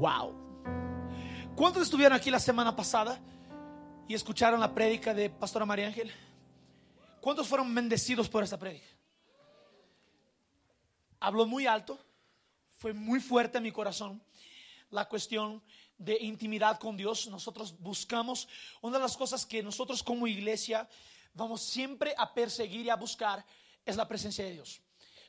Wow. ¿Cuántos estuvieron aquí la semana pasada y escucharon la prédica de Pastora María Ángel? ¿Cuántos fueron bendecidos por esta prédica? Habló muy alto, fue muy fuerte en mi corazón la cuestión de intimidad con Dios. Nosotros buscamos, una de las cosas que nosotros como iglesia vamos siempre a perseguir y a buscar es la presencia de Dios.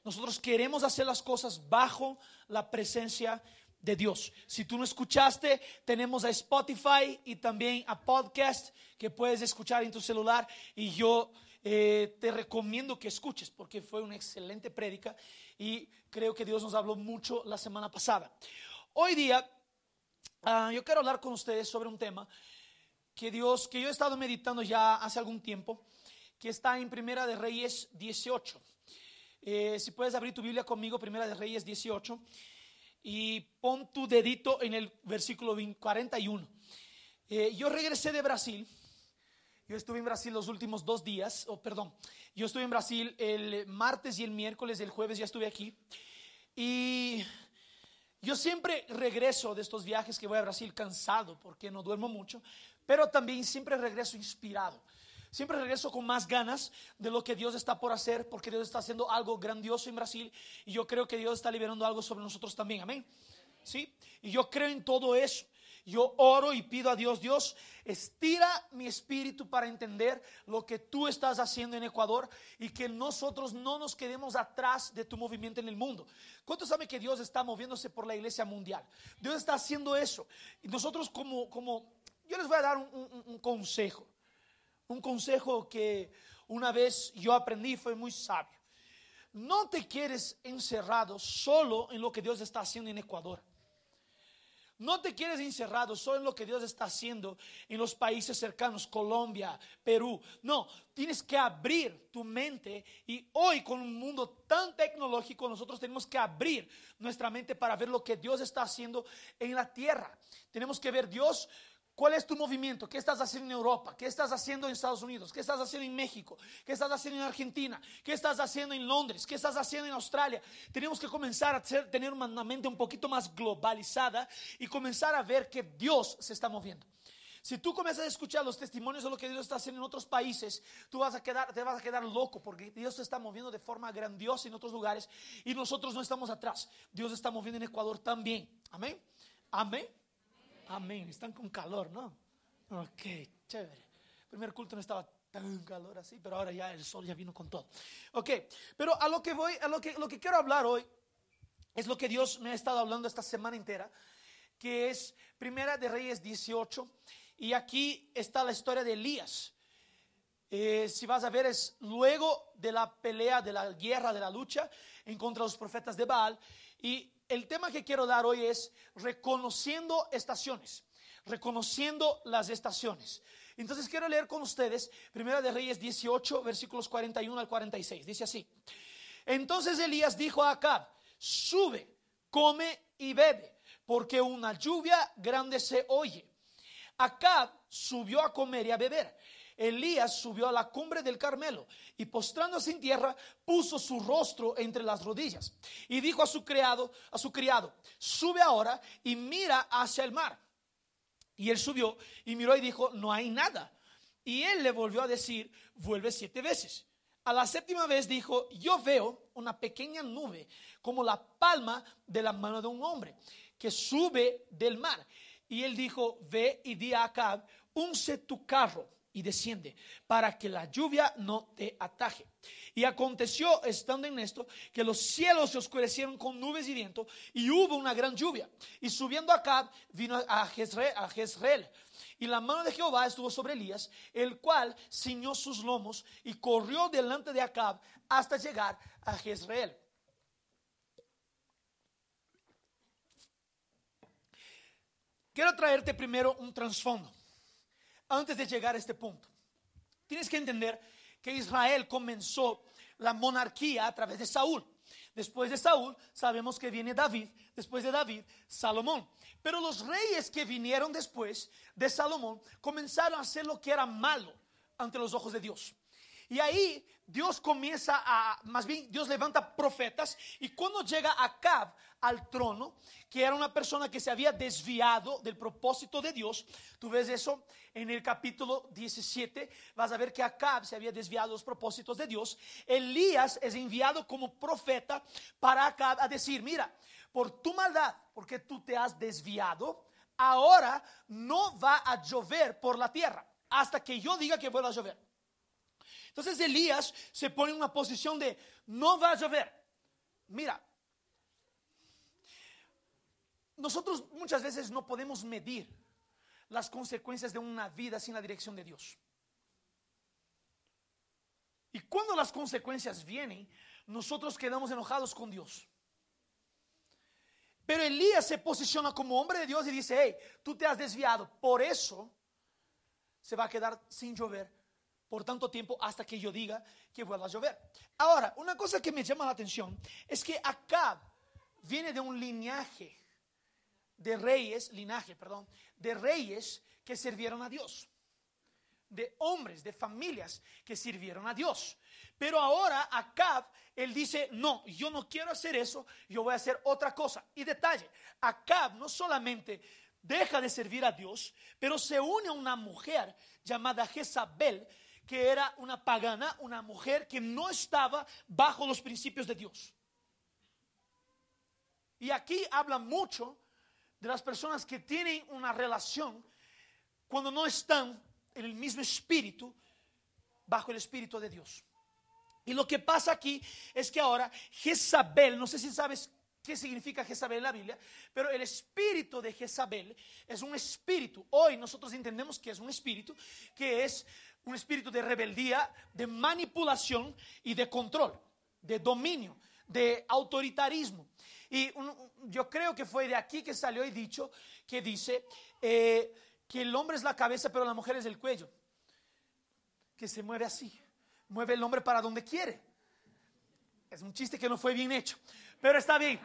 Nosotros queremos hacer las cosas bajo la presencia de Dios. Si tú no escuchaste, tenemos a Spotify y también a podcast que puedes escuchar en tu celular y yo eh, te recomiendo que escuches porque fue una excelente prédica y creo que Dios nos habló mucho la semana pasada. Hoy día ah, yo quiero hablar con ustedes sobre un tema que Dios, que yo he estado meditando ya hace algún tiempo, que está en Primera de Reyes 18. Eh, si puedes abrir tu Biblia conmigo, Primera de Reyes 18, y pon tu dedito en el versículo 41. Eh, yo regresé de Brasil yo estuve en Brasil los últimos dos días, o perdón, yo estuve en Brasil el martes y el miércoles, el jueves ya estuve aquí. Y yo siempre regreso de estos viajes que voy a Brasil cansado porque no duermo mucho, pero también siempre regreso inspirado. Siempre regreso con más ganas de lo que Dios está por hacer, porque Dios está haciendo algo grandioso en Brasil y yo creo que Dios está liberando algo sobre nosotros también. Amén. ¿Sí? Y yo creo en todo eso. Yo oro y pido a Dios, Dios, estira mi espíritu para entender lo que tú estás haciendo en Ecuador y que nosotros no nos quedemos atrás de tu movimiento en el mundo. ¿Cuántos saben que Dios está moviéndose por la iglesia mundial? Dios está haciendo eso. Y nosotros como, como yo les voy a dar un, un consejo. Un consejo que una vez yo aprendí fue muy sabio. No te quieres encerrado solo en lo que Dios está haciendo en Ecuador. No te quieres encerrado solo en lo que Dios está haciendo en los países cercanos, Colombia, Perú. No, tienes que abrir tu mente y hoy con un mundo tan tecnológico nosotros tenemos que abrir nuestra mente para ver lo que Dios está haciendo en la tierra. Tenemos que ver Dios ¿Cuál es tu movimiento? ¿Qué estás haciendo en Europa? ¿Qué estás haciendo en Estados Unidos? ¿Qué estás haciendo en México? ¿Qué estás haciendo en Argentina? ¿Qué estás haciendo en Londres? ¿Qué estás haciendo en Australia? Tenemos que comenzar a tener una mente un poquito más globalizada y comenzar a ver que Dios se está moviendo. Si tú comienzas a escuchar los testimonios de lo que Dios está haciendo en otros países, tú vas a quedar, te vas a quedar loco porque Dios se está moviendo de forma grandiosa en otros lugares y nosotros no estamos atrás. Dios está moviendo en Ecuador también. Amén. Amén. Amén. Están con calor, ¿no? Ok, chévere. El primer culto no estaba tan calor así, pero ahora ya el sol ya vino con todo. Ok, pero a lo que voy, a lo que, lo que quiero hablar hoy es lo que Dios me ha estado hablando esta semana entera, que es Primera de Reyes 18, y aquí está la historia de Elías. Eh, si vas a ver, es luego de la pelea, de la guerra, de la lucha en contra de los profetas de Baal, y el tema que quiero dar hoy es reconociendo estaciones, reconociendo las estaciones. Entonces quiero leer con ustedes Primera de Reyes 18, versículos 41 al 46. Dice así. Entonces Elías dijo a Acab, sube, come y bebe, porque una lluvia grande se oye. Acab subió a comer y a beber. Elías subió a la cumbre del Carmelo y postrándose en tierra puso su rostro entre las rodillas y dijo a su criado, a su criado, sube ahora y mira hacia el mar. Y él subió y miró y dijo, no hay nada. Y él le volvió a decir, vuelve siete veces. A la séptima vez dijo, yo veo una pequeña nube como la palma de la mano de un hombre que sube del mar. Y él dijo, ve y di a Acab, unce tu carro y desciende para que la lluvia no te ataje. Y aconteció, estando en esto, que los cielos se oscurecieron con nubes y viento y hubo una gran lluvia. Y subiendo acá vino a Jezreel, a Jezreel. Y la mano de Jehová estuvo sobre Elías, el cual ciñó sus lomos y corrió delante de Acab hasta llegar a Jezreel. Quiero traerte primero un trasfondo antes de llegar a este punto. Tienes que entender que Israel comenzó la monarquía a través de Saúl. Después de Saúl sabemos que viene David, después de David Salomón. Pero los reyes que vinieron después de Salomón comenzaron a hacer lo que era malo ante los ojos de Dios. Y ahí Dios comienza a, más bien Dios levanta profetas y cuando llega Acab al trono, que era una persona que se había desviado del propósito de Dios. Tú ves eso en el capítulo 17, vas a ver que Acab se había desviado de los propósitos de Dios. Elías es enviado como profeta para Acab a decir, mira, por tu maldad, porque tú te has desviado, ahora no va a llover por la tierra hasta que yo diga que vuelva a llover. Entonces Elías se pone en una posición de no va a llover. Mira, nosotros muchas veces no podemos medir las consecuencias de una vida sin la dirección de Dios. Y cuando las consecuencias vienen, nosotros quedamos enojados con Dios. Pero Elías se posiciona como hombre de Dios y dice, hey, tú te has desviado, por eso se va a quedar sin llover por tanto tiempo hasta que yo diga que vuelva a llover. Ahora, una cosa que me llama la atención es que Acab viene de un linaje de reyes, linaje, perdón, de reyes que sirvieron a Dios, de hombres, de familias que sirvieron a Dios. Pero ahora Acab, él dice, no, yo no quiero hacer eso, yo voy a hacer otra cosa. Y detalle, Acab no solamente deja de servir a Dios, pero se une a una mujer llamada Jezabel, que era una pagana, una mujer que no estaba bajo los principios de Dios. Y aquí habla mucho de las personas que tienen una relación cuando no están en el mismo espíritu, bajo el espíritu de Dios. Y lo que pasa aquí es que ahora Jezabel, no sé si sabes qué significa Jezabel en la Biblia, pero el espíritu de Jezabel es un espíritu. Hoy nosotros entendemos que es un espíritu que es un espíritu de rebeldía, de manipulación y de control, de dominio, de autoritarismo. Y yo creo que fue de aquí que salió el dicho que dice eh, que el hombre es la cabeza, pero la mujer es el cuello. Que se mueve así, mueve el hombre para donde quiere. Es un chiste que no fue bien hecho, pero está bien.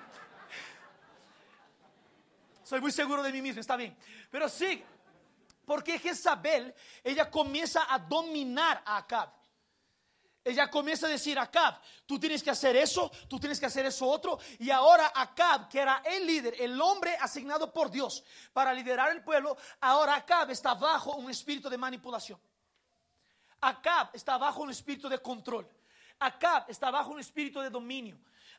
Soy muy seguro de mí mismo, está bien. Pero sí, porque Jezabel, ella comienza a dominar a Acab. Ella comienza a decir, Acab, tú tienes que hacer eso, tú tienes que hacer eso otro. Y ahora Acab, que era el líder, el hombre asignado por Dios para liderar el pueblo, ahora Acab está bajo un espíritu de manipulación. Acab está bajo un espíritu de control. Acab está bajo un espíritu de dominio.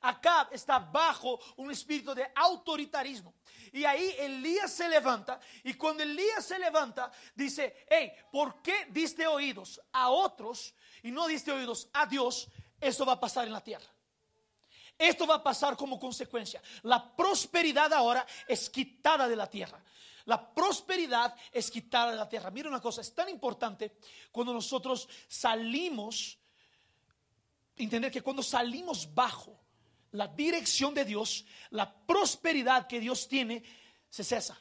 Acab está bajo un espíritu de autoritarismo. Y ahí Elías se levanta y cuando Elías se levanta dice, hey, ¿por qué diste oídos a otros y no diste oídos a Dios? Esto va a pasar en la tierra. Esto va a pasar como consecuencia. La prosperidad ahora es quitada de la tierra. La prosperidad es quitada de la tierra. Mira una cosa, es tan importante cuando nosotros salimos, entender que cuando salimos bajo la dirección de Dios, la prosperidad que Dios tiene, se cesa.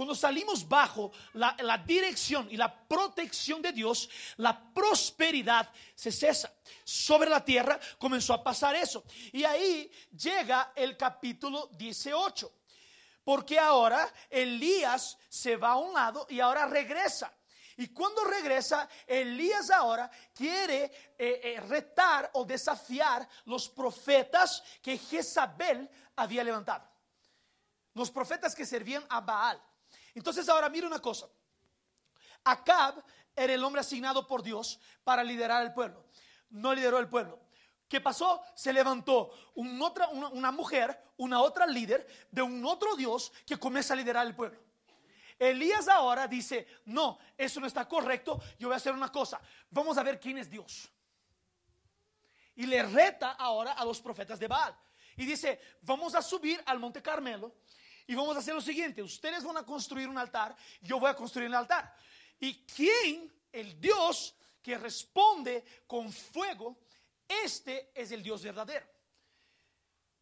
Cuando salimos bajo la, dirección y la protección de Dios, la prosperidad se cesa. Sobre la tierra comenzó a pasar eso. Y ahí llega el capítulo 18. Porque ahora Elías se va a un lado y ahora regresa. Y cuando regresa, Elías ahora quiere eh, eh, retar o desafiar los profetas que Jezabel había levantado. Los profetas que servían a Baal. Entonces ahora mira una cosa. Acab era el hombre asignado por Dios para liderar el pueblo. No lideró el pueblo. ¿Qué pasó? Se levantó una, una, mujer, una otra líder de un otro Dios que comienza a liderar el pueblo. Elías ahora dice, no, eso no está correcto, yo voy a hacer una cosa, vamos a ver quién es Dios. Y le reta ahora a los profetas de Baal. Y dice, vamos a subir al Monte Carmelo y vamos a hacer lo siguiente, ustedes van a construir un altar, yo voy a construir un altar. ¿Y quién? El Dios que responde con fuego, este es el Dios verdadero.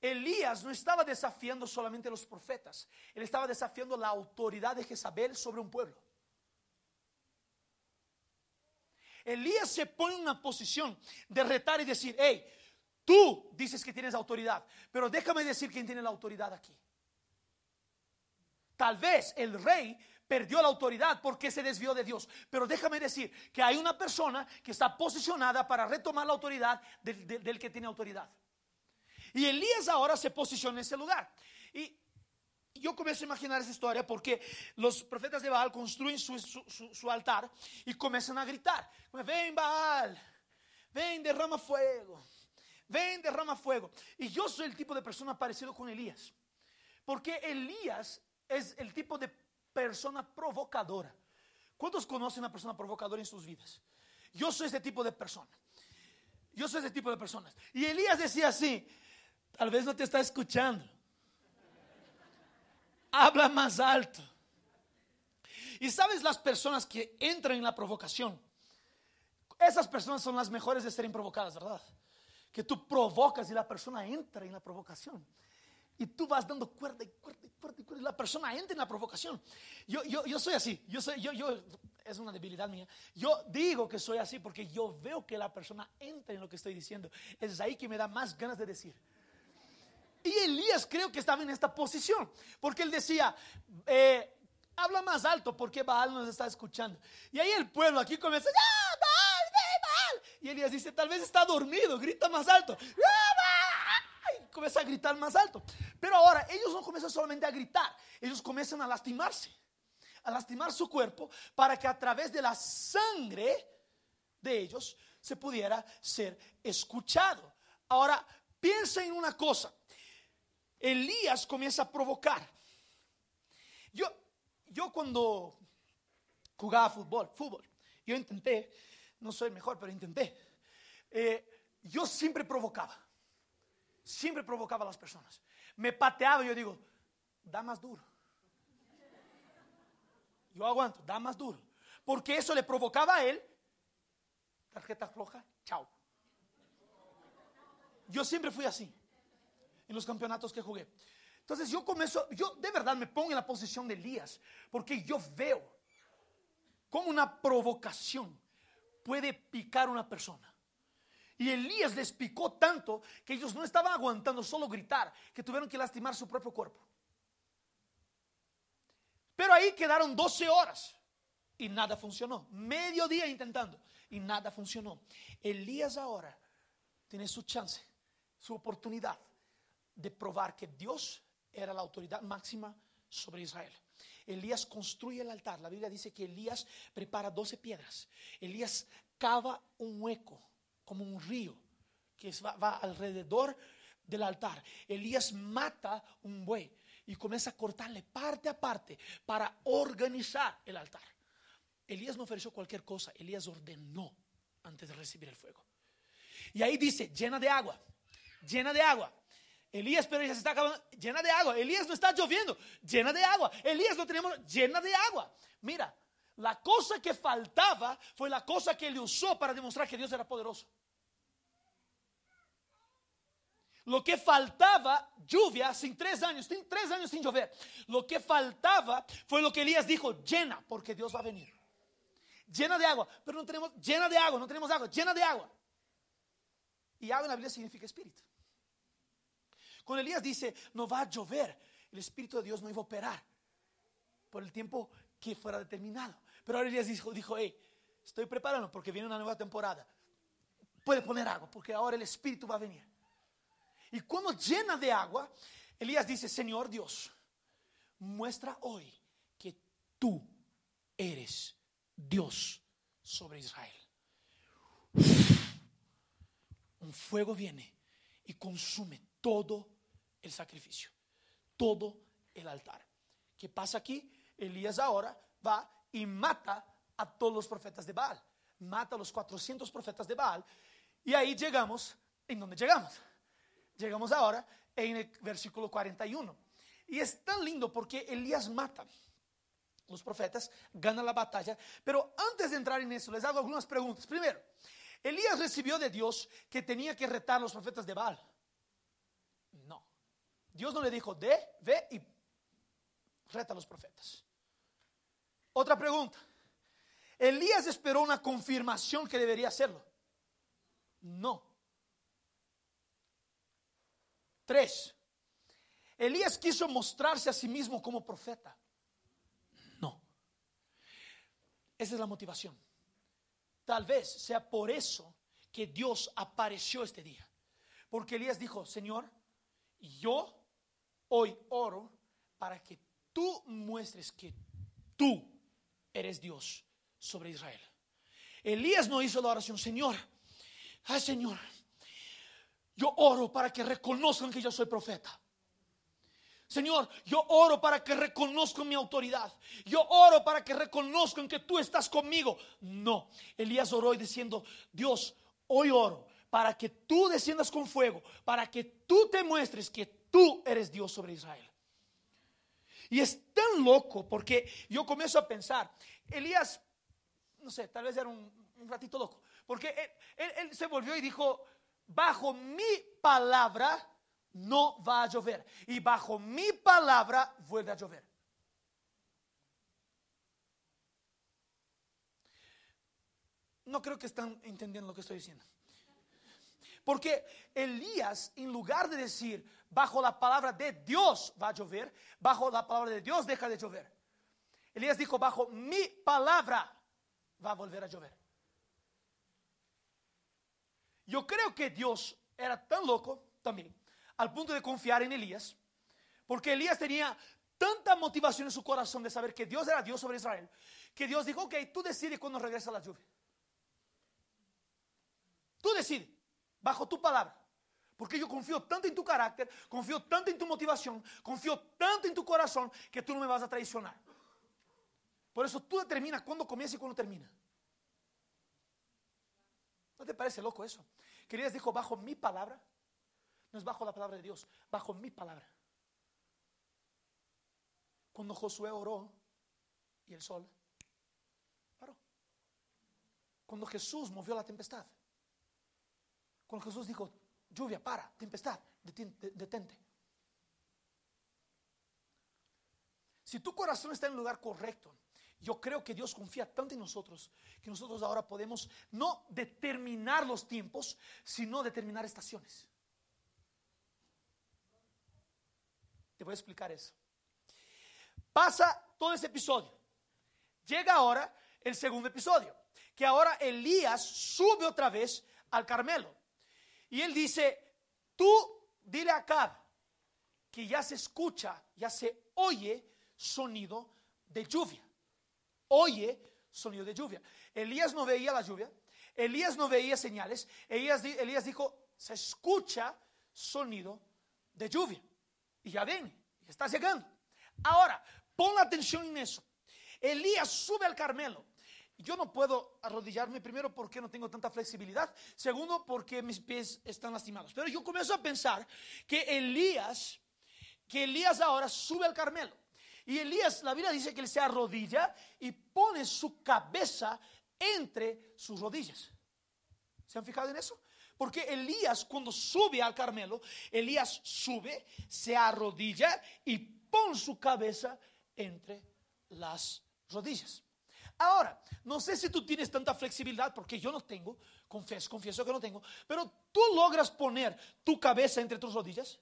Elías no estaba desafiando solamente a los profetas, él estaba desafiando la autoridad de Jezabel sobre un pueblo. Elías se pone en una posición de retar y decir, hey, tú dices que tienes autoridad, pero déjame decir quién tiene la autoridad aquí. Tal vez el rey perdió la autoridad porque se desvió de Dios. Pero déjame decir que hay una persona que está posicionada para retomar la autoridad del, del que tiene autoridad. Y Elías ahora se posiciona en ese lugar. Y yo comienzo a imaginar esa historia porque los profetas de Baal construyen su, su, altar y comienzan a gritar, ven Baal, ven derrama fuego, ven derrama fuego. Y yo soy el tipo de persona parecido con Elías, porque Elías es el tipo de persona provocadora. ¿Cuántos conocen a una persona provocadora en sus vidas? Yo soy ese tipo de persona. Yo soy ese tipo de personas. Y Elías decía así, tal vez no te está escuchando. Habla más alto. Y sabes las personas que entran en la provocación. Esas personas son las mejores de ser provocadas, ¿verdad? Que tú provocas y la persona entra en la provocación. Y tú vas dando cuerda y cuerda y cuerda y cuerda. Y la persona entra en la provocación. Yo, yo, yo soy así. Yo soy, yo, yo, es una debilidad mía. Yo digo que soy así porque yo veo que la persona entra en lo que estoy diciendo. Es ahí que me da más ganas de decir. Y Elías creo que estaba en esta posición. Porque él decía, eh, habla más alto porque Baal nos está escuchando. Y ahí el pueblo aquí comienza, ¡Ah! Y Elías dice, tal vez está dormido, grita más alto. ¡Ah, comienza a gritar más alto. Pero ahora ellos no comienzan solamente a gritar, ellos comienzan a lastimarse, a lastimar su cuerpo para que a través de la sangre de ellos se pudiera ser escuchado. Ahora, piensa en una cosa. Elías comienza a provocar. Yo, yo cuando jugaba fútbol, fútbol, yo intenté, no soy mejor, pero intenté. Eh, yo siempre provocaba siempre provocaba a las personas. Me pateaba yo digo, da más duro. Yo aguanto, da más duro. Porque eso le provocaba a él. Tarjeta floja, chao. Yo siempre fui así en los campeonatos que jugué. Entonces yo comienzo, yo de verdad me pongo en la posición de Elías, porque yo veo cómo una provocación puede picar a una persona. Y Elías les picó tanto que ellos no estaban aguantando solo gritar, que tuvieron que lastimar su propio cuerpo. Pero ahí quedaron 12 horas y nada funcionó. Medio día intentando y nada funcionó. Elías ahora tiene su chance, su oportunidad de probar que Dios era la autoridad máxima sobre Israel. Elías construye el altar. La Biblia dice que Elías prepara 12 piedras. Elías cava un hueco como un río que va, alrededor del altar. Elías mata un buey y comienza a cortarle parte a parte para organizar el altar. Elías no ofreció cualquier cosa, Elías ordenó antes de recibir el fuego. Y ahí dice, llena de agua, llena de agua. Elías, pero ya se está acabando, llena de agua. Elías no está lloviendo, llena de agua. Elías no tenemos, llena de agua. Mira, la cosa que faltaba fue la cosa que él usó para demostrar que Dios era poderoso. Lo que faltaba, lluvia, sin tres años, sin tres años sin llover. Lo que faltaba fue lo que Elías dijo, llena, porque Dios va a venir. Llena de agua, pero no tenemos, llena de agua, no tenemos agua, llena de agua. Y agua en la Biblia significa espíritu. Cuando Elías dice, no va a llover, el Espíritu de Dios no iba a operar por el tiempo que fuera determinado. Pero ahora Elías dijo, dijo hey, estoy preparando porque viene una nueva temporada. Puede poner agua porque ahora el Espíritu va a venir. Y cuando llena de agua, Elías dice, Señor Dios, muestra hoy que tú eres Dios sobre Israel. Un fuego viene y consume todo el sacrificio, todo el altar. ¿Qué pasa aquí? Elías ahora va y mata a todos los profetas de Baal. Mata a los 400 profetas de Baal. Y ahí llegamos, ¿en dónde llegamos? Llegamos ahora en el versículo 41. Y es tan lindo porque Elías mata los profetas, gana la batalla. Pero antes de entrar en eso, les hago algunas preguntas. Primero, Elías recibió de Dios que tenía que retar a los profetas de Baal. Dios no le dijo, de, ve y reta a los profetas. Otra pregunta. Elías esperó una confirmación que debería hacerlo. No. Tres, Elías quiso mostrarse a sí mismo como profeta. No. Esa es la motivación. Tal vez sea por eso que Dios apareció este día. Porque Elías dijo, Señor, yo hoy oro para que tú muestres que tú eres Dios sobre Israel. Elías no hizo la oración, Señor, ay Señor, yo oro para que reconozcan que yo soy profeta. Señor, yo oro para que reconozcan mi autoridad. Yo oro para que reconozcan que tú estás conmigo. No, Elías oró y diciendo, Dios, hoy oro para que tú desciendas con fuego, para que tú te muestres que tú eres Dios sobre Israel. Y es tan loco porque yo comienzo a pensar, Elías, no sé, tal vez era un, ratito loco, porque él se volvió y dijo, bajo mi palabra no va a llover. Y bajo mi palabra vuelve a llover. No creo que están entendiendo lo que estoy diciendo. Porque Elías, en lugar de decir, bajo la palabra de Dios va a llover, bajo la palabra de Dios deja de llover. Elías dijo, bajo mi palabra va a volver a llover. Yo creo que Dios era tan loco también al punto de confiar en Elías, porque Elías tenía tanta motivación en su corazón de saber que Dios era Dios sobre Israel, que Dios dijo, ok, tú decides cuando regresa la lluvia. Tú decides, bajo tu palabra. Porque yo confío tanto en tu carácter, confío tanto en tu motivación, confío tanto en tu corazón que tú no me vas a traicionar. Por eso tú determinas cuándo comienza y cuándo termina. ¿No te parece loco eso? Que Elías dijo, bajo mi palabra, no es bajo la palabra de Dios, bajo mi palabra. Cuando Josué oró y el sol paró. Cuando Jesús movió la tempestad. Cuando Jesús dijo, lluvia, para, tempestad, detente. Si tu corazón está en el lugar correcto, yo creo que Dios confía tanto en nosotros que nosotros ahora podemos no determinar los tiempos, sino determinar estaciones. Te voy a explicar eso. Pasa todo ese episodio. Llega ahora el segundo episodio, que ahora Elías sube otra vez al Carmelo. Y él dice, tú dile a Acab que ya se escucha, ya se oye sonido de lluvia. Oye sonido de lluvia. Elías no veía la lluvia, Elías no veía señales, Elías, Elías dijo, se escucha sonido de lluvia. Y ya ven, está llegando. Ahora, pon atención en eso. Elías sube al Carmelo. Yo no puedo arrodillarme primero porque no tengo tanta flexibilidad, segundo porque mis pies están lastimados. Pero yo comienzo a pensar que Elías, que Elías ahora sube al Carmelo. Y Elías, la Biblia dice que él se arrodilla y pone su cabeza entre sus rodillas. ¿Se han fijado en eso? Porque Elías cuando sube al Carmelo, Elías sube, se arrodilla y pone su cabeza entre las rodillas. Ahora, no sé si tú tienes tanta flexibilidad, porque yo no tengo, confieso, confieso que no tengo, pero tú logras poner tu cabeza entre tus rodillas.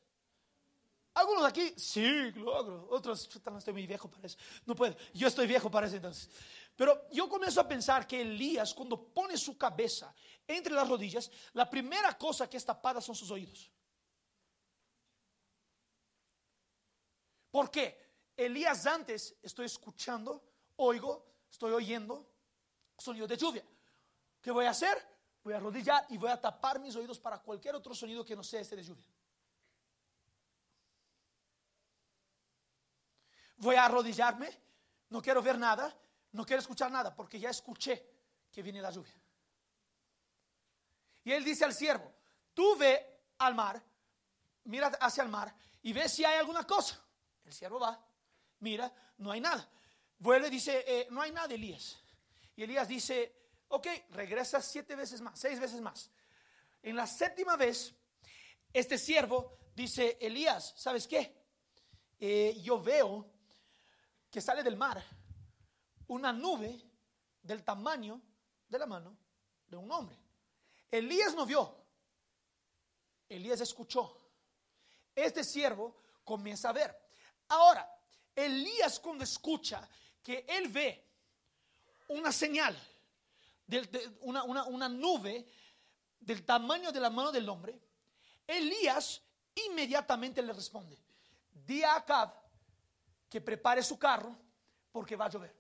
Algunos aquí, sí, logro. Otros, no estoy muy viejo para eso. No puedo. Yo estoy viejo para eso entonces. Pero yo comienzo a pensar que Elías, cuando pone su cabeza entre las rodillas, la primera cosa que es tapada son sus oídos. ¿Por qué? Elías antes estoy escuchando, oigo, estoy oyendo sonido de lluvia. ¿Qué voy a hacer? Voy a arrodillar y voy a tapar mis oídos para cualquier otro sonido que no sea este de lluvia. Voy a arrodillarme, no quiero ver nada, no quiero escuchar nada porque ya escuché que viene la lluvia. Y él dice al siervo, tú ve al mar, mira hacia el mar y ve si hay alguna cosa. El siervo va, mira, no hay nada. Vuelve y dice, eh, no hay nada, Elías. Y Elías dice, ok, regresa siete veces más, seis veces más. En la séptima vez, este siervo dice, Elías, ¿sabes qué? Eh, yo veo que sale del mar una nube del tamaño de la mano de un hombre. Elías no vio, Elías escuchó. Este siervo comienza a ver. Ahora, Elías cuando escucha que él ve una señal, de, una, nube del tamaño de la mano del hombre, Elías inmediatamente le responde, di a Acab que prepare su carro porque va a llover.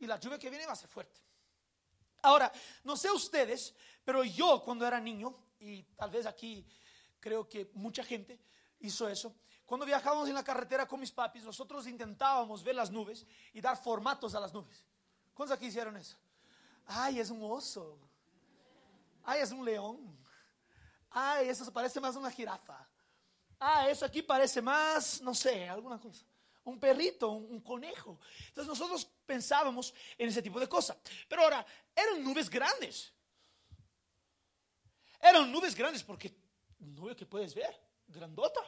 Y la lluvia que viene va a ser fuerte. Ahora, no sé ustedes, pero yo cuando era niño, y tal vez aquí creo que mucha gente hizo eso, cuando viajábamos en la carretera con mis papis, nosotros intentábamos ver las nubes y dar formatos a las nubes. ¿Cuántos aquí hicieron eso? Ay, es un oso. Ay, es un león. Ay, eso parece más una jirafa. Ah, eso aquí parece más, no sé, alguna cosa. Un perrito, un, conejo. Entonces nosotros pensábamos en ese tipo de cosas. Pero ahora, eran nubes grandes. Eran nubes grandes porque nube que puedes ver, grandota.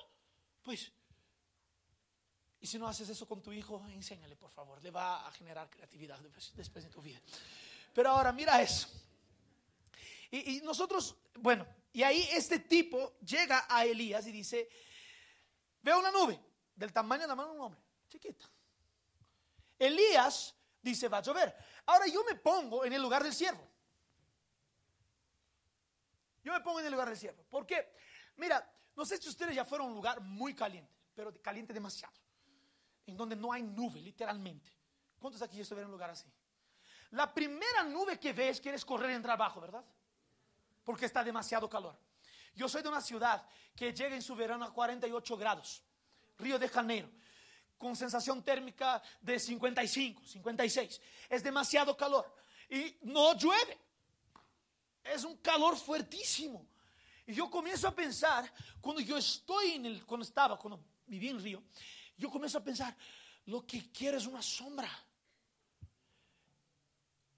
Pues, y si no haces eso con tu hijo, enséñale, por favor. Le va a generar creatividad después, de tu vida. Pero ahora, mira eso. Y, y nosotros, bueno, y ahí este tipo llega a Elías y dice, veo una nube del tamaño de la mano de un hombre, chiquita. Elías dice, va a llover. Ahora yo me pongo en el lugar del siervo. Yo me pongo en el lugar del siervo. ¿Por qué? Mira, no sé si ustedes ya fueron a un lugar muy caliente, pero caliente demasiado. En donde no hay nube, literalmente. ¿Cuántos aquí ya estuvieron en un lugar así? La primera nube que ves quieres correr y entrar abajo, ¿verdad? porque está demasiado calor. Yo soy de una ciudad que llega en su verano a 48 grados, Río de Janeiro, con sensación térmica de 55, 56. Es demasiado calor y no llueve. Es un calor fuertísimo. Y yo comienzo a pensar, cuando yo estoy en el, cuando estaba, cuando viví en Río, yo comienzo a pensar, lo que quiero es una sombra.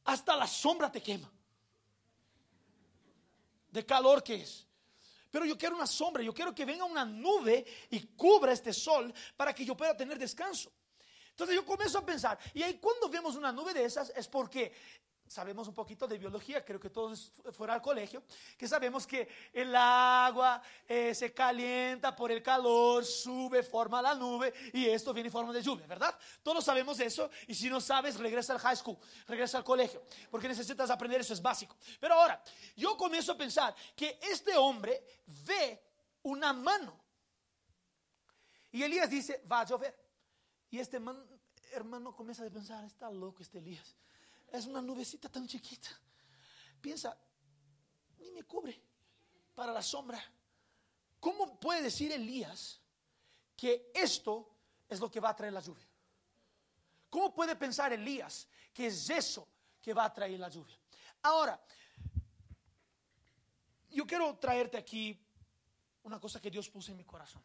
Hasta la sombra te quema de calor que es. Pero yo quiero una sombra, yo quiero que venga una nube y cubra este sol para que yo pueda tener descanso. Entonces yo comienzo a pensar, y ahí cuando vemos una nube de esas es porque sabemos un poquito de biología, creo que todos fuera al colegio, que sabemos que el agua eh, se calienta por el calor, sube, forma la nube y esto viene en forma de lluvia, ¿verdad? Todos sabemos eso y si no sabes, regresa al high school, regresa al colegio, porque necesitas aprender eso, es básico. Pero ahora, yo comienzo a pensar que este hombre ve una mano y Elías dice, va a llover. Y este hermano comienza a pensar, está loco este Elías es una nubecita tan chiquita. Piensa, ni me cubre para la sombra. ¿Cómo puede decir Elías que esto es lo que va a traer la lluvia? ¿Cómo puede pensar Elías que es eso que va a traer la lluvia? Ahora, yo quiero traerte aquí una cosa que Dios puso en mi corazón.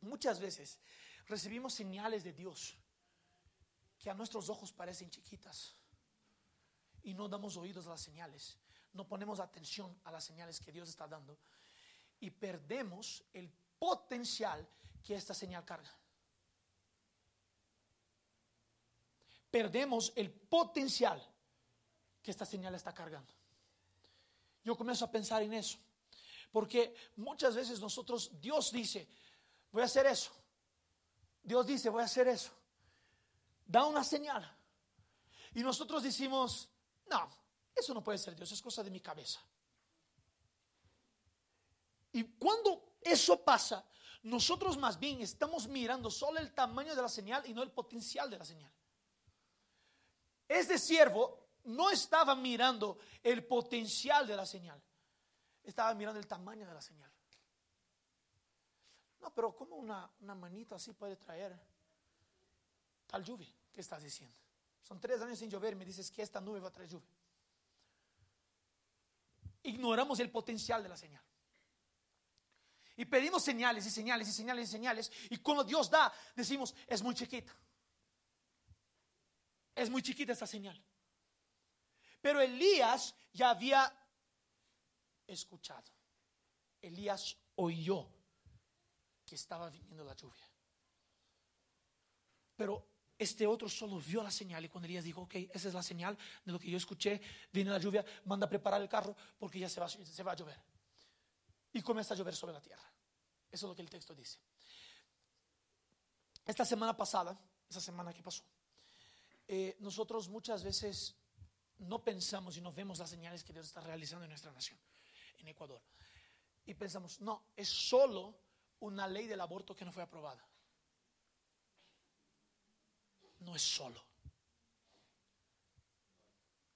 Muchas veces recibimos señales de Dios que a nuestros ojos parecen chiquitas y no damos oídos a las señales, no ponemos atención a las señales que Dios está dando y perdemos el potencial que esta señal carga. Perdemos el potencial que esta señal está cargando. Yo comienzo a pensar en eso, porque muchas veces nosotros, Dios dice, voy a hacer eso. Dios dice, voy a hacer eso. Da una señal. Y nosotros decimos, no, eso no puede ser Dios, es cosa de mi cabeza. Y cuando eso pasa, nosotros más bien estamos mirando solo el tamaño de la señal y no el potencial de la señal. Este siervo no estaba mirando el potencial de la señal, estaba mirando el tamaño de la señal. No, pero ¿cómo una, una manita así puede traer tal lluvia? ¿Qué estás diciendo? Son tres años sin llover y me dices que esta nube va a traer lluvia. Ignoramos el potencial de la señal. Y pedimos señales y señales y señales y señales. Y cuando Dios da, decimos, es muy chiquita. Es muy chiquita esta señal. Pero Elías ya había escuchado. Elías oyó que estaba viniendo la lluvia. Pero este otro solo vio la señal y cuando Elías dijo, ok, esa es la señal de lo que yo escuché, viene la lluvia, manda a preparar el carro porque ya se va, se va a llover. Y comienza a llover sobre la tierra. Eso es lo que el texto dice. Esta semana pasada, esa semana que pasó, eh, nosotros muchas veces no pensamos y no vemos las señales que Dios está realizando en nuestra nación, en Ecuador. y pensamos, no, es solo una ley del aborto que no fue aprobada. No es solo.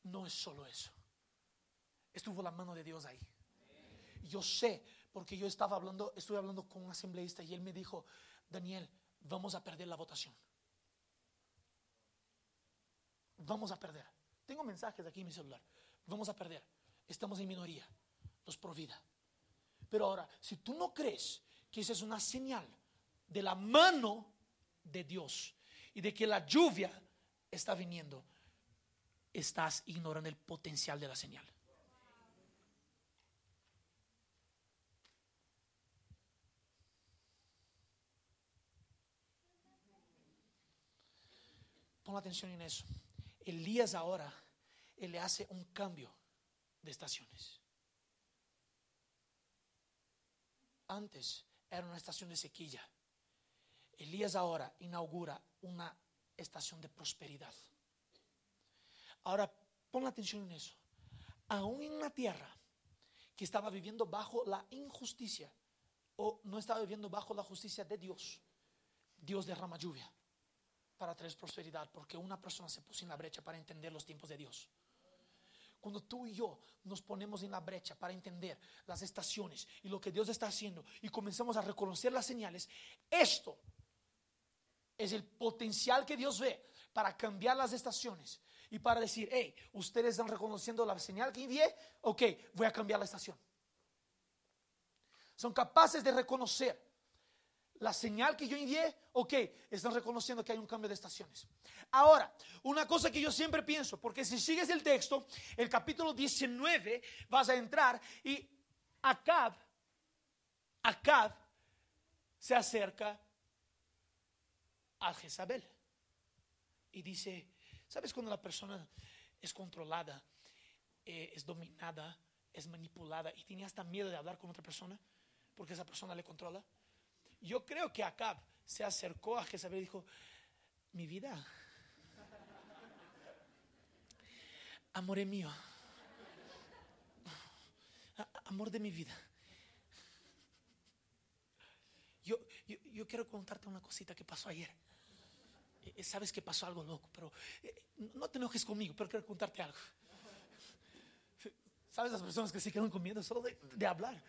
No es solo eso. Estuvo la mano de Dios ahí. Yo sé, porque yo estaba hablando, estuve hablando con un asambleísta y él me dijo, Daniel, vamos a perder la votación. Vamos a perder. Tengo mensajes aquí en mi celular. Vamos a perder. Estamos en minoría. Los pro vida. Pero ahora, si tú no crees que esa es una señal de la mano de Dios y de que la lluvia está viniendo, estás ignorando el potencial de la señal. Pon atención en eso. Elías ahora, le hace un cambio de estaciones. Antes era una estación de sequía. Elías ahora inaugura una estación de prosperidad. Ahora, pon atención en eso. Aún en una tierra que estaba viviendo bajo la injusticia o no estaba viviendo bajo la justicia de Dios, Dios derrama lluvia para traer prosperidad, porque una persona se puso en la brecha para entender los tiempos de Dios. Cuando tú y yo nos ponemos en la brecha para entender las estaciones y lo que Dios está haciendo y comenzamos a reconocer las señales, esto es el potencial que Dios ve para cambiar las estaciones y para decir, hey, ustedes están reconociendo la señal que envié, ok, voy a cambiar la estación. Son capaces de reconocer la señal que yo envié, ok, están reconociendo que hay un cambio de estaciones. Ahora, una cosa que yo siempre pienso, porque si sigues el texto, el capítulo 19, vas a entrar y Acab, Acab se acerca a Jezabel y dice, ¿sabes cuando la persona es controlada, eh, es dominada, es manipulada y tiene hasta miedo de hablar con otra persona porque esa persona le controla? Yo creo que Acab se acercó a Jezabel y dijo, mi vida, amor mío, amor de mi vida. Yo, yo, yo, quiero contarte una cosita que pasó ayer. Eh, sabes que pasó algo loco, pero eh, no te enojes conmigo, pero quiero contarte algo. ¿Sabes las personas que se quedan con miedo solo de, de hablar?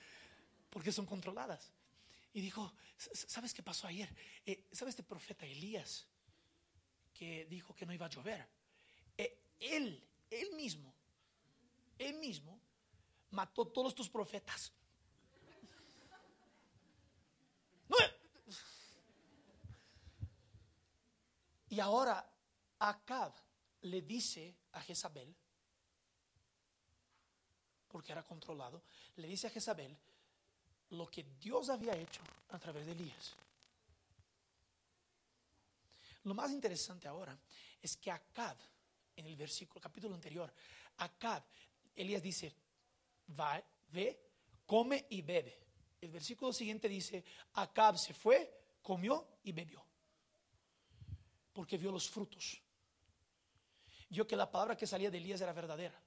Porque son controladas y dijo, ¿sabes qué pasó ayer? Eh, ¿Sabes este profeta Elías que dijo que no iba a llover? Eh, él, él mismo, él mismo mató todos tus profetas. Y ahora Acab le dice a Jezabel, porque era controlado, le dice a Jezabel, lo que Dios había hecho a través de Elías. Lo más interesante ahora es que Acab, en el versículo, capítulo anterior, Acab, Elías dice, va, ve, come y bebe. El versículo siguiente dice, Acab se fue, comió y bebió. Porque vio los frutos. Vio que la palabra que salía de Elías era verdadera.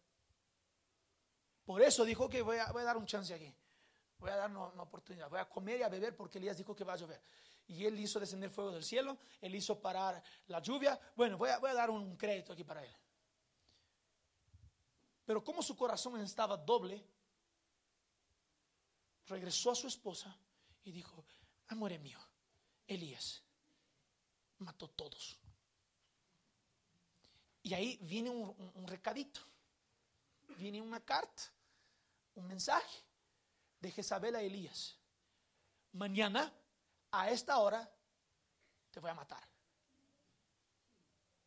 Por eso dijo que voy a, dar un chance aquí voy a dar una, oportunidad, voy a comer y a beber porque Elías dijo que va a llover. Y él hizo descender fuego del cielo, él hizo parar la lluvia. Bueno, voy a, voy a dar un crédito aquí para él. Pero como su corazón estaba doble, regresó a su esposa y dijo, amor mío, Elías mató todos. Y ahí viene un recadito, viene una carta, un mensaje de Jezabel a Elías, mañana a esta hora te voy a matar.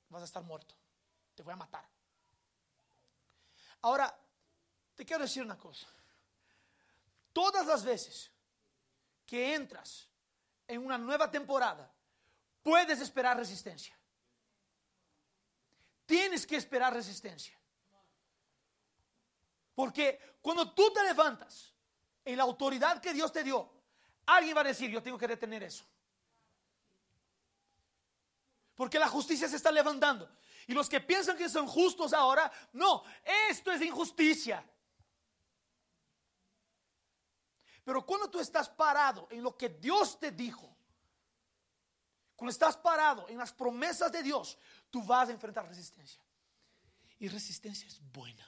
Vas a estar muerto. Te voy a matar. Ahora, te quiero decir una cosa. Todas las veces que entras en una nueva temporada, puedes esperar resistencia. Tienes que esperar resistencia. Porque cuando tú te levantas en la autoridad que Dios te dio, alguien va a decir, yo tengo que detener eso. Porque la justicia se está levantando. Y los que piensan que son justos ahora, no, esto es injusticia. Pero cuando tú estás parado en lo que Dios te dijo, cuando estás parado en las promesas de Dios, tú vas a enfrentar resistencia. Y resistencia es buena.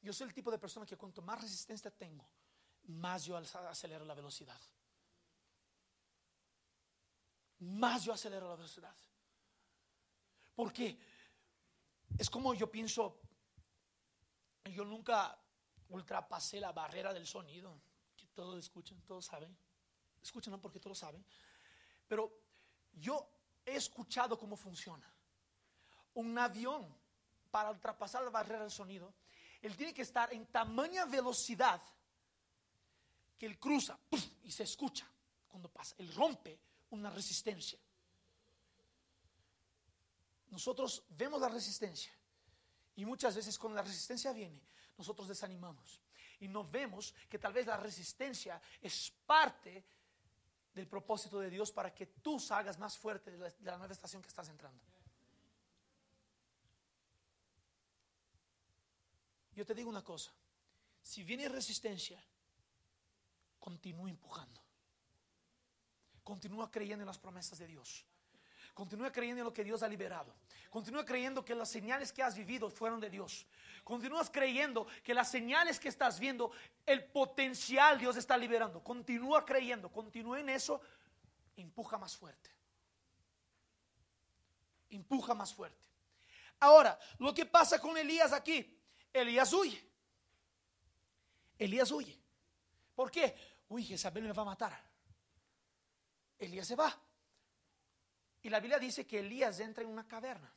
Yo soy el tipo de persona que cuanto más resistencia tengo, más yo acelero la velocidad. Más yo acelero la velocidad. Porque es como yo pienso, yo nunca ultrapasé la barrera del sonido, que todos escuchan, todos saben. Escuchan ¿no? porque todos saben. Pero yo he escuchado cómo funciona. Un avión, para ultrapasar la barrera del sonido, él tiene que estar en tamaña velocidad que él cruza y se escucha cuando pasa. Él rompe una resistencia. Nosotros vemos la resistencia y muchas veces cuando la resistencia viene, nosotros desanimamos y no vemos que tal vez la resistencia es parte del propósito de Dios para que tú salgas más fuerte de la, nueva estación que estás entrando. Yo te digo una cosa, si viene resistencia, continúa empujando. Continúa creyendo en las promesas de Dios. Continúa creyendo en lo que Dios ha liberado. Continúa creyendo que las señales que has vivido fueron de Dios. Continúas creyendo que las señales que estás viendo, el potencial Dios está liberando. Continúa creyendo, continúa en eso. Empuja más fuerte. Empuja más fuerte. Ahora, lo que pasa con Elías aquí, Elías huye. Elías huye. ¿Por qué? Uy, Jezabel me va a matar. Elías se va. Y la Biblia dice que Elías entra en una caverna.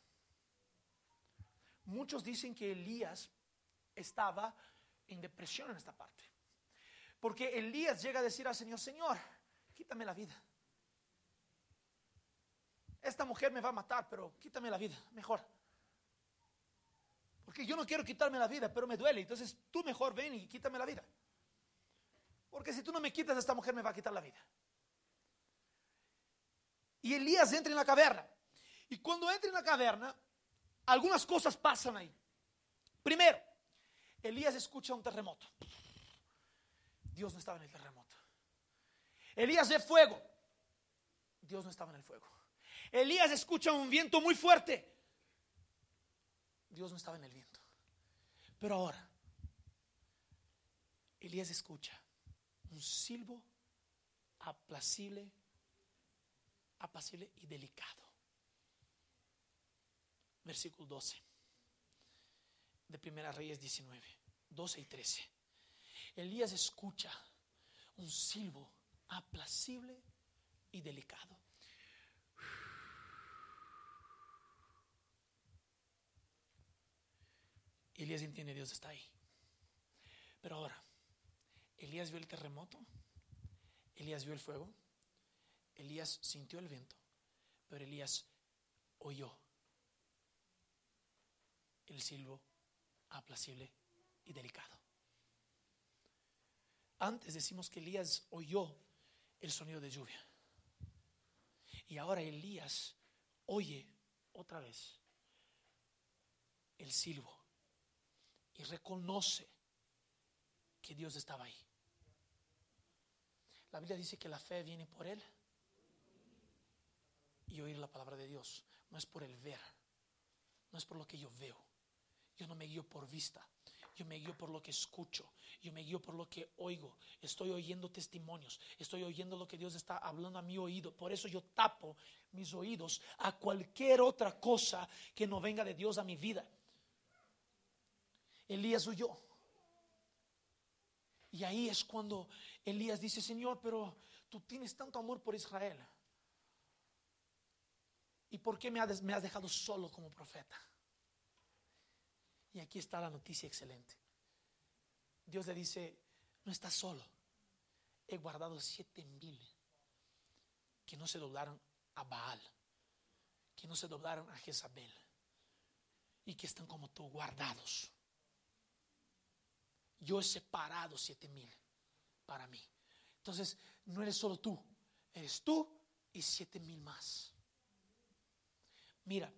Muchos dicen que Elías estaba en depresión en esta parte. Porque Elías llega a decir al Señor, Señor, quítame la vida. Esta mujer me va a matar, pero quítame la vida, mejor. Porque yo no quiero quitarme la vida, pero me duele. Entonces tú mejor ven y quítame la vida. Porque si tú no me quitas, esta mujer me va a quitar la vida. Y Elías entra en la caverna. Y cuando entra en la caverna, algunas cosas pasan ahí. Primero, Elías escucha un terremoto. Dios no estaba en el terremoto. Elías ve fuego. Dios no estaba en el fuego. Elías escucha un viento muy fuerte. Dios no estaba en el viento. Pero ahora, Elías escucha un silbo aplacible apacible y delicado. Versículo 12 de Primera Reyes 19, 12 y 13. Elías escucha un silbo apacible y delicado. Elías entiende, Dios está ahí. Pero ahora, Elías vio el terremoto, Elías vio el fuego, Elías sintió el viento, pero Elías oyó el silbo aplacible y delicado. Antes decimos que Elías oyó el sonido de lluvia. Y ahora Elías oye otra vez el silbo y reconoce que Dios estaba ahí. La Biblia dice que la fe viene por él y oír la palabra de Dios. No es por el ver, no es por lo que yo veo. Yo no me guío por vista, yo me guío por lo que escucho, yo me guío por lo que oigo. Estoy oyendo testimonios, estoy oyendo lo que Dios está hablando a mi oído. Por eso yo tapo mis oídos a cualquier otra cosa que no venga de Dios a mi vida. Elías huyó. Y ahí es cuando Elías dice, Señor, pero tú tienes tanto amor por Israel. ¿Y por qué me has, dejado solo como profeta? Y aquí está la noticia excelente. Dios le dice, no estás solo. He guardado siete mil que no se doblaron a Baal, que no se doblaron a Jezabel y que están como tú guardados. Yo he separado siete mil para mí. Entonces, no eres solo tú, eres tú y siete mil más. Mira,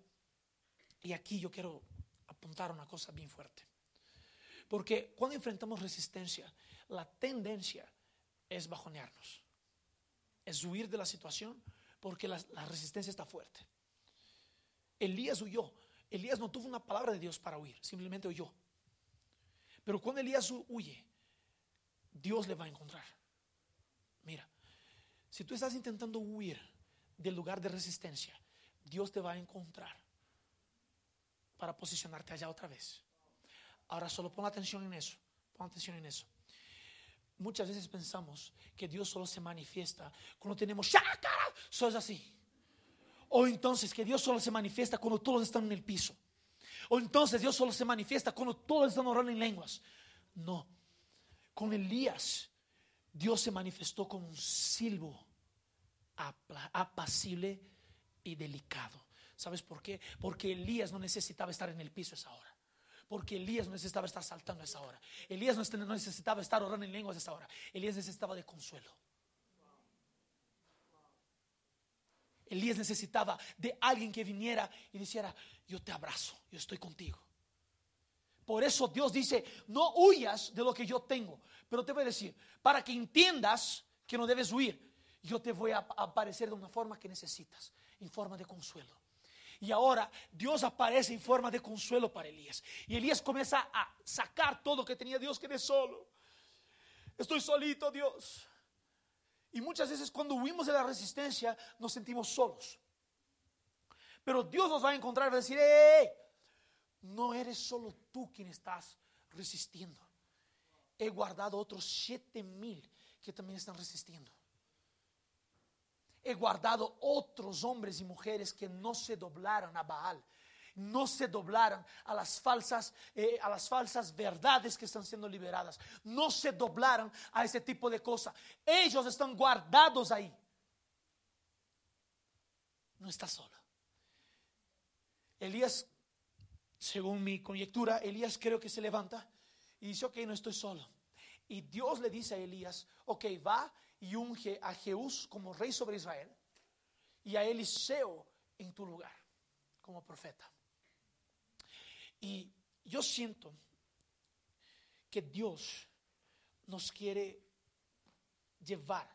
y aquí yo quiero apuntar una cosa bien fuerte. Porque cuando enfrentamos resistencia, la tendencia es bajonearnos, es huir de la situación porque la, resistencia está fuerte. Elías huyó. Elías no tuvo una palabra de Dios para huir, simplemente huyó. Pero cuando Elías huye, Dios le va a encontrar. Mira, si tú estás intentando huir del lugar de resistencia, Dios te va a encontrar para posicionarte allá otra vez. Ahora solo pon atención en eso, pon atención en eso. Muchas veces pensamos que Dios solo se manifiesta cuando tenemos, ¡ya, cara! Sos así. O entonces que Dios solo se manifiesta cuando todos están en el piso. O entonces Dios solo se manifiesta cuando todos están orando en lenguas. No. Con Elías, Dios se manifestó con un silbo apacible y delicado. ¿Sabes por qué? Porque Elías no necesitaba estar en el piso a esa hora. Porque Elías no necesitaba estar saltando a esa hora. Elías no necesitaba estar orando en lenguas a esa hora. Elías necesitaba de consuelo. Elías necesitaba de alguien que viniera y dijera, yo te abrazo, yo estoy contigo. Por eso Dios dice, no huyas de lo que yo tengo. Pero te voy a decir, para que entiendas que no debes huir, yo te voy a aparecer de una forma que necesitas, en forma de consuelo. Y ahora Dios aparece en forma de consuelo para Elías. Y Elías comienza a sacar todo lo que tenía Dios, que solo. Estoy solito, Dios. Y muchas veces cuando huimos de la resistencia nos sentimos solos. Pero Dios nos va a encontrar y va a decir, no eres solo tú quien estás resistiendo. He guardado otros siete mil que también están resistiendo. He guardado otros hombres y mujeres que no se doblaron a Baal, no se doblaron a las falsas, eh, a las falsas verdades que están siendo liberadas, no se doblaron a ese tipo de cosas. Ellos están guardados ahí. No está solo. Elías, según mi conjetura, Elías creo que se levanta y dice, ok, no estoy solo. Y Dios le dice a Elías, ok, va y unge a Jehús como rey sobre Israel y a Eliseo en tu lugar como profeta. Y yo siento que Dios nos quiere llevar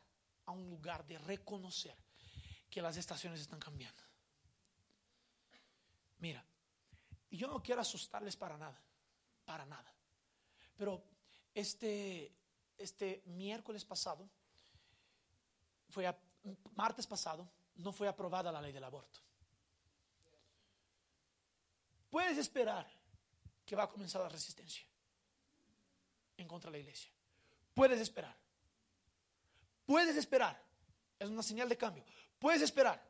a un lugar de reconocer que las estaciones están cambiando. Mira, yo no quiero asustarles para nada, para nada. Pero este, este miércoles pasado, fue a, martes pasado, no fue aprobada la ley del aborto. Puedes esperar que va a comenzar la resistencia en contra de la iglesia. Puedes esperar. Puedes esperar. Es una señal de cambio. Puedes esperar.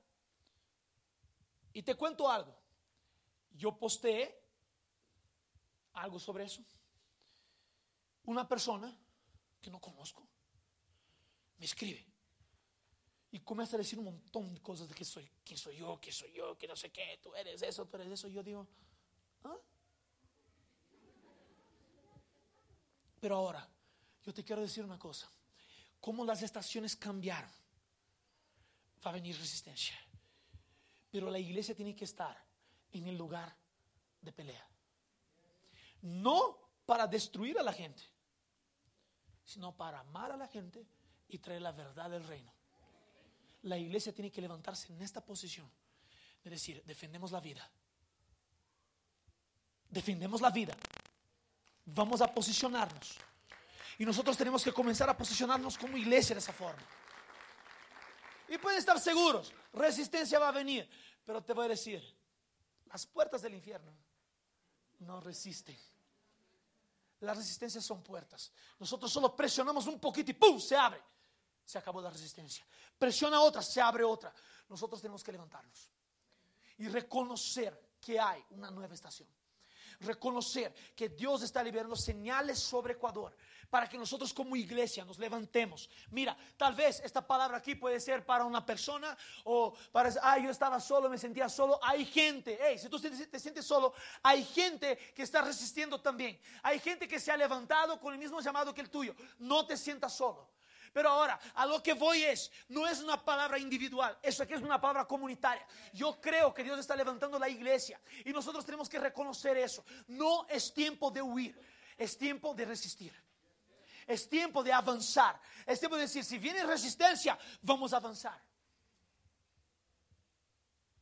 Y te cuento algo. Yo posteé algo sobre eso. Una persona que no conozco me escribe y comienza a decir un montón de cosas de que soy, quién soy yo, que soy yo, que no sé qué, tú eres eso, tú eres eso. Yo digo, ¿ah? Pero ahora, yo te quiero decir una cosa. Como las estaciones cambiaron, va a venir resistencia. Pero la iglesia tiene que estar en el lugar de pelea. No para destruir a la gente, sino para amar a la gente y traer la verdad del reino. La iglesia tiene que levantarse en esta posición de decir, defendemos la vida. Defendemos la vida vamos a posicionarnos. Y nosotros tenemos que comenzar a posicionarnos como iglesia de esa forma. Y pueden estar seguros, resistencia va a venir. Pero te voy a decir, las puertas del infierno no resisten. Las resistencias son puertas. Nosotros solo presionamos un poquito y ¡pum! se abre. Se acabó la resistencia. Presiona otra, se abre otra. Nosotros tenemos que levantarnos y reconocer que hay una nueva estación reconocer que Dios está liberando señales sobre Ecuador para que nosotros como iglesia nos levantemos. Mira, tal vez esta palabra aquí puede ser para una persona o para, ah, yo estaba solo, me sentía solo. Hay gente, hey, si tú te sientes solo, hay gente que está resistiendo también. Hay gente que se ha levantado con el mismo llamado que el tuyo. No te sientas solo. Pero ahora, a lo que voy es, no es una palabra individual, eso aquí es una palabra comunitaria. Yo creo que Dios está levantando la iglesia y nosotros tenemos que reconocer eso. No es tiempo de huir. Es tiempo de resistir. Es tiempo de avanzar. Es tiempo de decir, si viene resistencia, vamos a avanzar.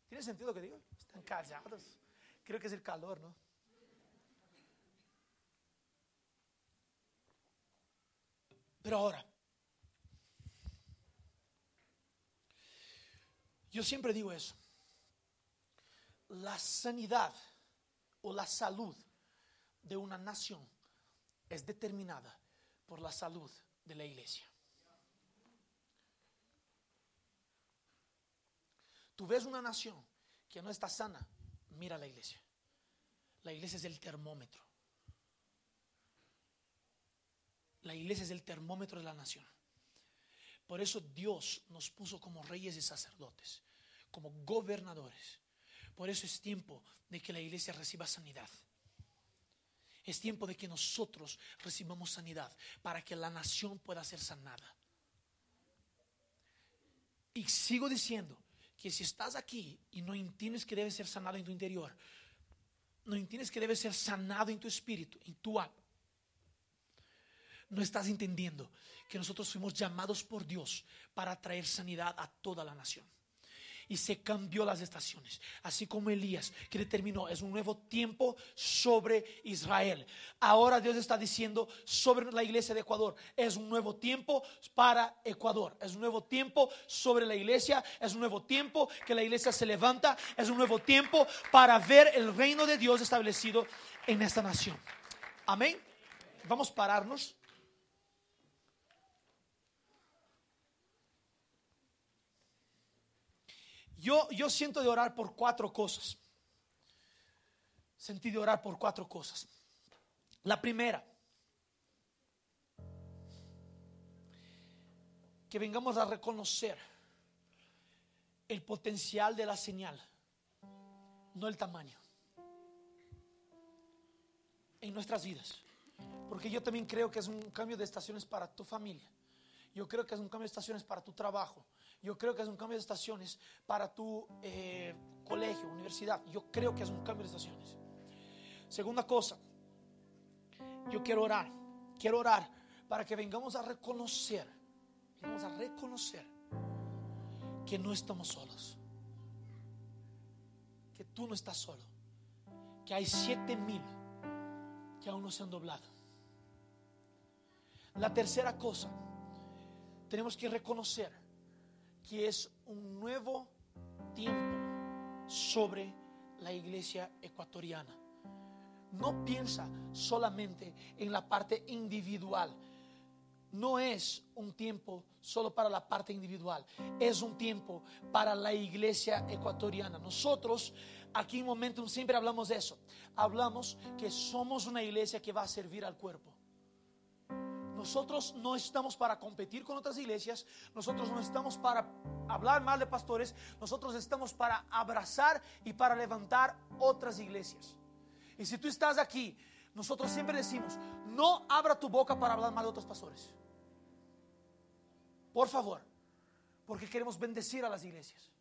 ¿Tiene sentido lo que digo? Están callados. Creo que es el calor, ¿no? Pero ahora, yo siempre digo eso. La sanidad o la salud de una nación es determinada por la salud de la iglesia. Tú ves una nación que no está sana, mira la iglesia. La iglesia es el termómetro. La iglesia es el termómetro de la nación. Por eso Dios nos puso como reyes y sacerdotes, como gobernadores. Por eso es tiempo de que la iglesia reciba sanidad. Es tiempo de que nosotros recibamos sanidad para que la nación pueda ser sanada. Y sigo diciendo que si estás aquí y no entiendes que debe ser sanado en tu interior, no entiendes que debe ser sanado en tu espíritu, en tu alma, no estás entendiendo que nosotros fuimos llamados por Dios para traer sanidad a toda la nación. Y se cambió las estaciones, así como Elías, que determinó, es un nuevo tiempo sobre Israel. Ahora Dios está diciendo sobre la iglesia de Ecuador, es un nuevo tiempo para Ecuador, es un nuevo tiempo sobre la iglesia, es un nuevo tiempo que la iglesia se levanta, es un nuevo tiempo para ver el reino de Dios establecido en esta nación. Amén. Vamos a pararnos. Yo, siento de orar por cuatro cosas. Sentí de orar por cuatro cosas. La primera, que vengamos a reconocer el potencial de la señal, no el tamaño, en nuestras vidas. Porque yo también creo que es un cambio de estaciones para tu familia. Yo creo que es un cambio de estaciones para tu trabajo. Yo creo que es un cambio de estaciones para tu eh, colegio, universidad. Yo creo que es un cambio de estaciones. Segunda cosa, yo quiero orar. Quiero orar para que vengamos a reconocer, vengamos a reconocer que no estamos solos. Que tú no estás solo. Que hay siete mil que aún no se han doblado. La tercera cosa, tenemos que reconocer que es un nuevo tiempo sobre la iglesia ecuatoriana. No piensa solamente en la parte individual. No es un tiempo solo para la parte individual, es un tiempo para la iglesia ecuatoriana. Nosotros aquí en Momentum siempre hablamos de eso. Hablamos que somos una iglesia que va a servir al cuerpo. Nosotros no estamos para competir con otras iglesias, nosotros no estamos para hablar mal de pastores, nosotros estamos para abrazar y para levantar otras iglesias. Y si tú estás aquí, nosotros siempre decimos, no abra tu boca para hablar mal de otros pastores. Por favor, porque queremos bendecir a las iglesias.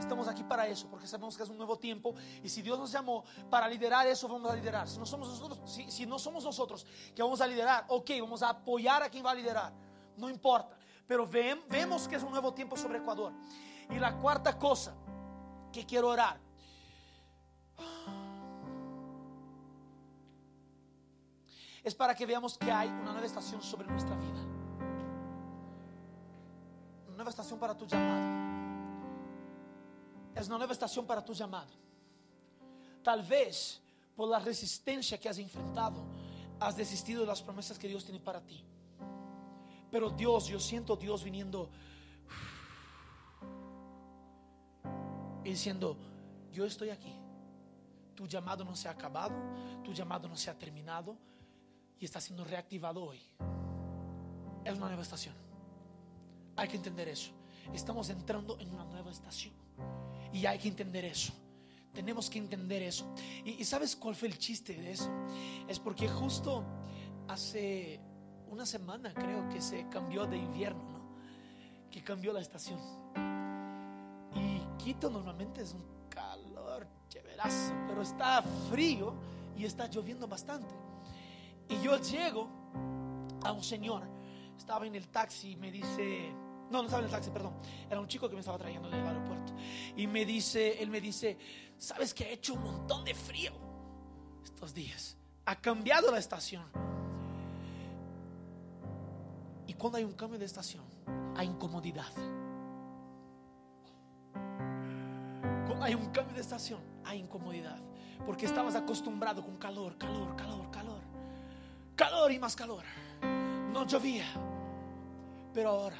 Estamos aquí para eso, porque sabemos que es un nuevo tiempo y si Dios nos llamó para liderar eso, vamos a liderar. Si no somos nosotros, si, no somos nosotros que vamos a liderar, ok, vamos a apoyar a quien va a liderar, no importa. Pero vemos que es un nuevo tiempo sobre Ecuador. Y la cuarta cosa que quiero orar. Es para que veamos que hay una nueva estación sobre nuestra vida. Una nueva estación para tu llamado es una nueva estación para tu llamado. Tal vez por la resistencia que has enfrentado, has desistido de las promesas que Dios tiene para ti. Pero Dios, yo siento Dios viniendo y diciendo, yo estoy aquí. Tu llamado no se ha acabado, tu llamado no se ha terminado y está siendo reactivado hoy. Es una nueva estación. Hay que entender eso. Estamos entrando en una nueva estación. Y hay que entender eso. Tenemos que entender eso. Y, sabes cuál fue el chiste de eso? Es porque justo hace una semana creo que se cambió de invierno, ¿no? Que cambió la estación. Y Quito normalmente es un calor chéverazo, pero está frío y está lloviendo bastante. Y yo llego a un señor, estaba en el taxi y me dice, no, no estaba en el taxi, perdón, era un chico que me estaba trayendo del aeropuerto. Y me dice, él me dice, ¿sabes que ha hecho un montón de frío estos días? Ha cambiado la estación. Y cuando hay un cambio de estación, hay incomodidad. Cuando hay un cambio de estación, hay incomodidad. Porque estabas acostumbrado con calor, calor, calor, calor. Calor y más calor. No llovía. Pero ahora,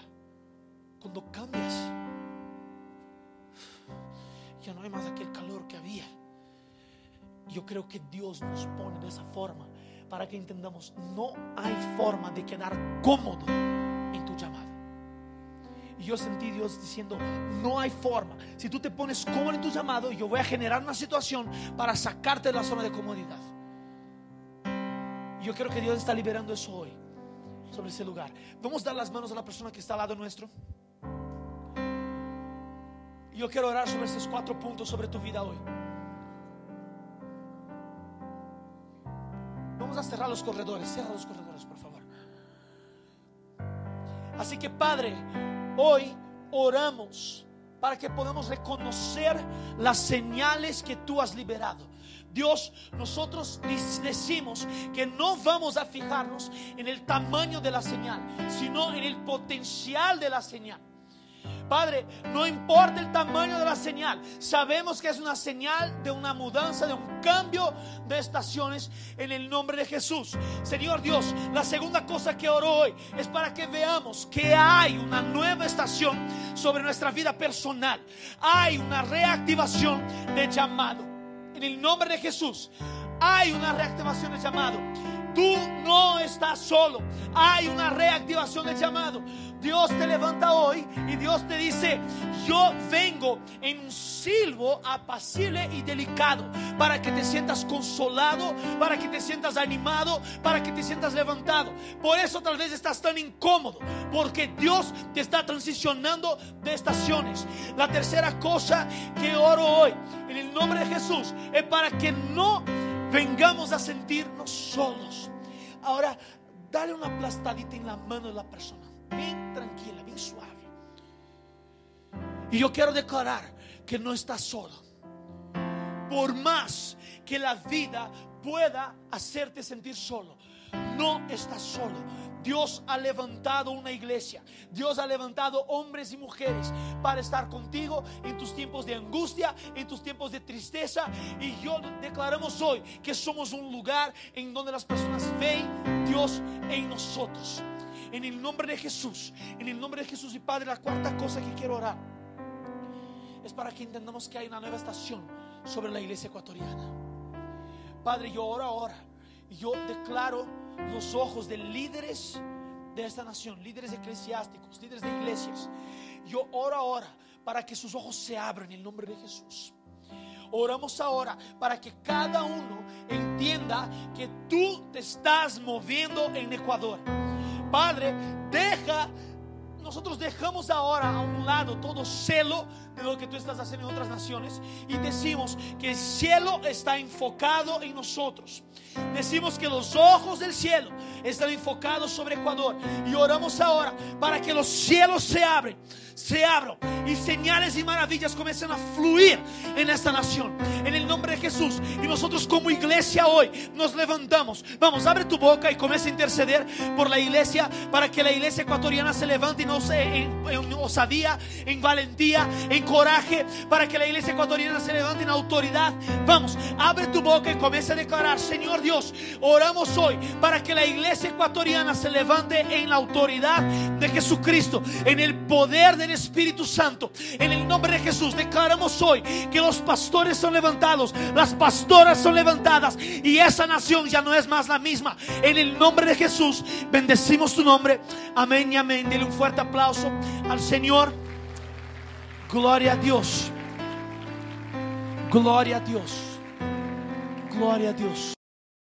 cuando cambias, ya no hay más aquel calor que había. Yo creo que Dios nos pone de esa forma para que entendamos, no hay forma de quedar cómodo en tu llamado. Y yo sentí Dios diciendo, no hay forma. Si tú te pones cómodo en tu llamado, yo voy a generar una situación para sacarte de la zona de comodidad. Yo creo que Dios está liberando eso hoy, sobre ese lugar. Vamos a dar las manos a la persona que está al lado nuestro. Yo quiero orar sobre estos cuatro puntos sobre tu vida hoy. Vamos a cerrar los corredores. Cierra los corredores, por favor. Así que, Padre, hoy oramos para que podamos reconocer las señales que tú has liberado. Dios, nosotros decimos que no vamos a fijarnos en el tamaño de la señal, sino en el potencial de la señal. Padre, no importa el tamaño de la señal, sabemos que es una señal de una mudanza, de un cambio de estaciones en el nombre de Jesús. Señor Dios, la segunda cosa que oro hoy es para que veamos que hay una nueva estación sobre nuestra vida personal. Hay una reactivación de llamado. En el nombre de Jesús, hay una reactivación de llamado. Tú no estás solo. Hay una reactivación de llamado. Dios te levanta hoy y Dios te dice, yo vengo en un silbo apacible y delicado para que te sientas consolado, para que te sientas animado, para que te sientas levantado. Por eso tal vez estás tan incómodo, porque Dios te está transicionando de estaciones. La tercera cosa que oro hoy en el nombre de Jesús es para que no vengamos a sentirnos solos. Ahora, dale una aplastadita en la mano de la persona, bien tranquila, bien suave. Y yo quiero declarar que no estás solo. Por más que la vida pueda hacerte sentir solo, no estás solo. Dios ha levantado una iglesia. Dios ha levantado hombres y mujeres para estar contigo en tus tiempos de angustia, en tus tiempos de tristeza. Y yo declaramos hoy que somos un lugar en donde las personas ven Dios en nosotros. En el nombre de Jesús, en el nombre de Jesús y Padre, la cuarta cosa que quiero orar es para que entendamos que hay una nueva estación sobre la iglesia ecuatoriana. Padre, yo oro ahora. Yo declaro los ojos de líderes de esta nación, líderes eclesiásticos, líderes de iglesias. Yo oro ahora para que sus ojos se abran en el nombre de Jesús. Oramos ahora para que cada uno entienda que tú te estás moviendo en Ecuador. Padre, deja, nosotros dejamos ahora a un lado todo celo de lo que tú estás haciendo en otras naciones y decimos que el cielo está enfocado en nosotros. Decimos que los ojos del cielo están enfocados sobre Ecuador y oramos ahora para que los cielos se abren, se abran y señales y maravillas comiencen a fluir en esta nación. En el nombre de Jesús. Y nosotros como iglesia hoy nos levantamos. Vamos, abre tu boca y comienza a interceder por la iglesia para que la iglesia ecuatoriana se levante en, en, en osadía, en valentía, en coraje, para que la iglesia ecuatoriana se levante en autoridad. Vamos, abre tu boca y comienza a declarar, Señor Dios, oramos hoy para que la iglesia ecuatoriana se levante en la autoridad de Jesucristo, en el poder Espíritu Santo. En el nombre de Jesús declaramos hoy que los pastores son levantados, las pastoras son levantadas y esa nación ya no es más la misma. En el nombre de Jesús bendecimos tu nombre. Amén y amén. Dile un fuerte aplauso al Señor. Gloria a Dios. Gloria a Dios. Gloria a Dios.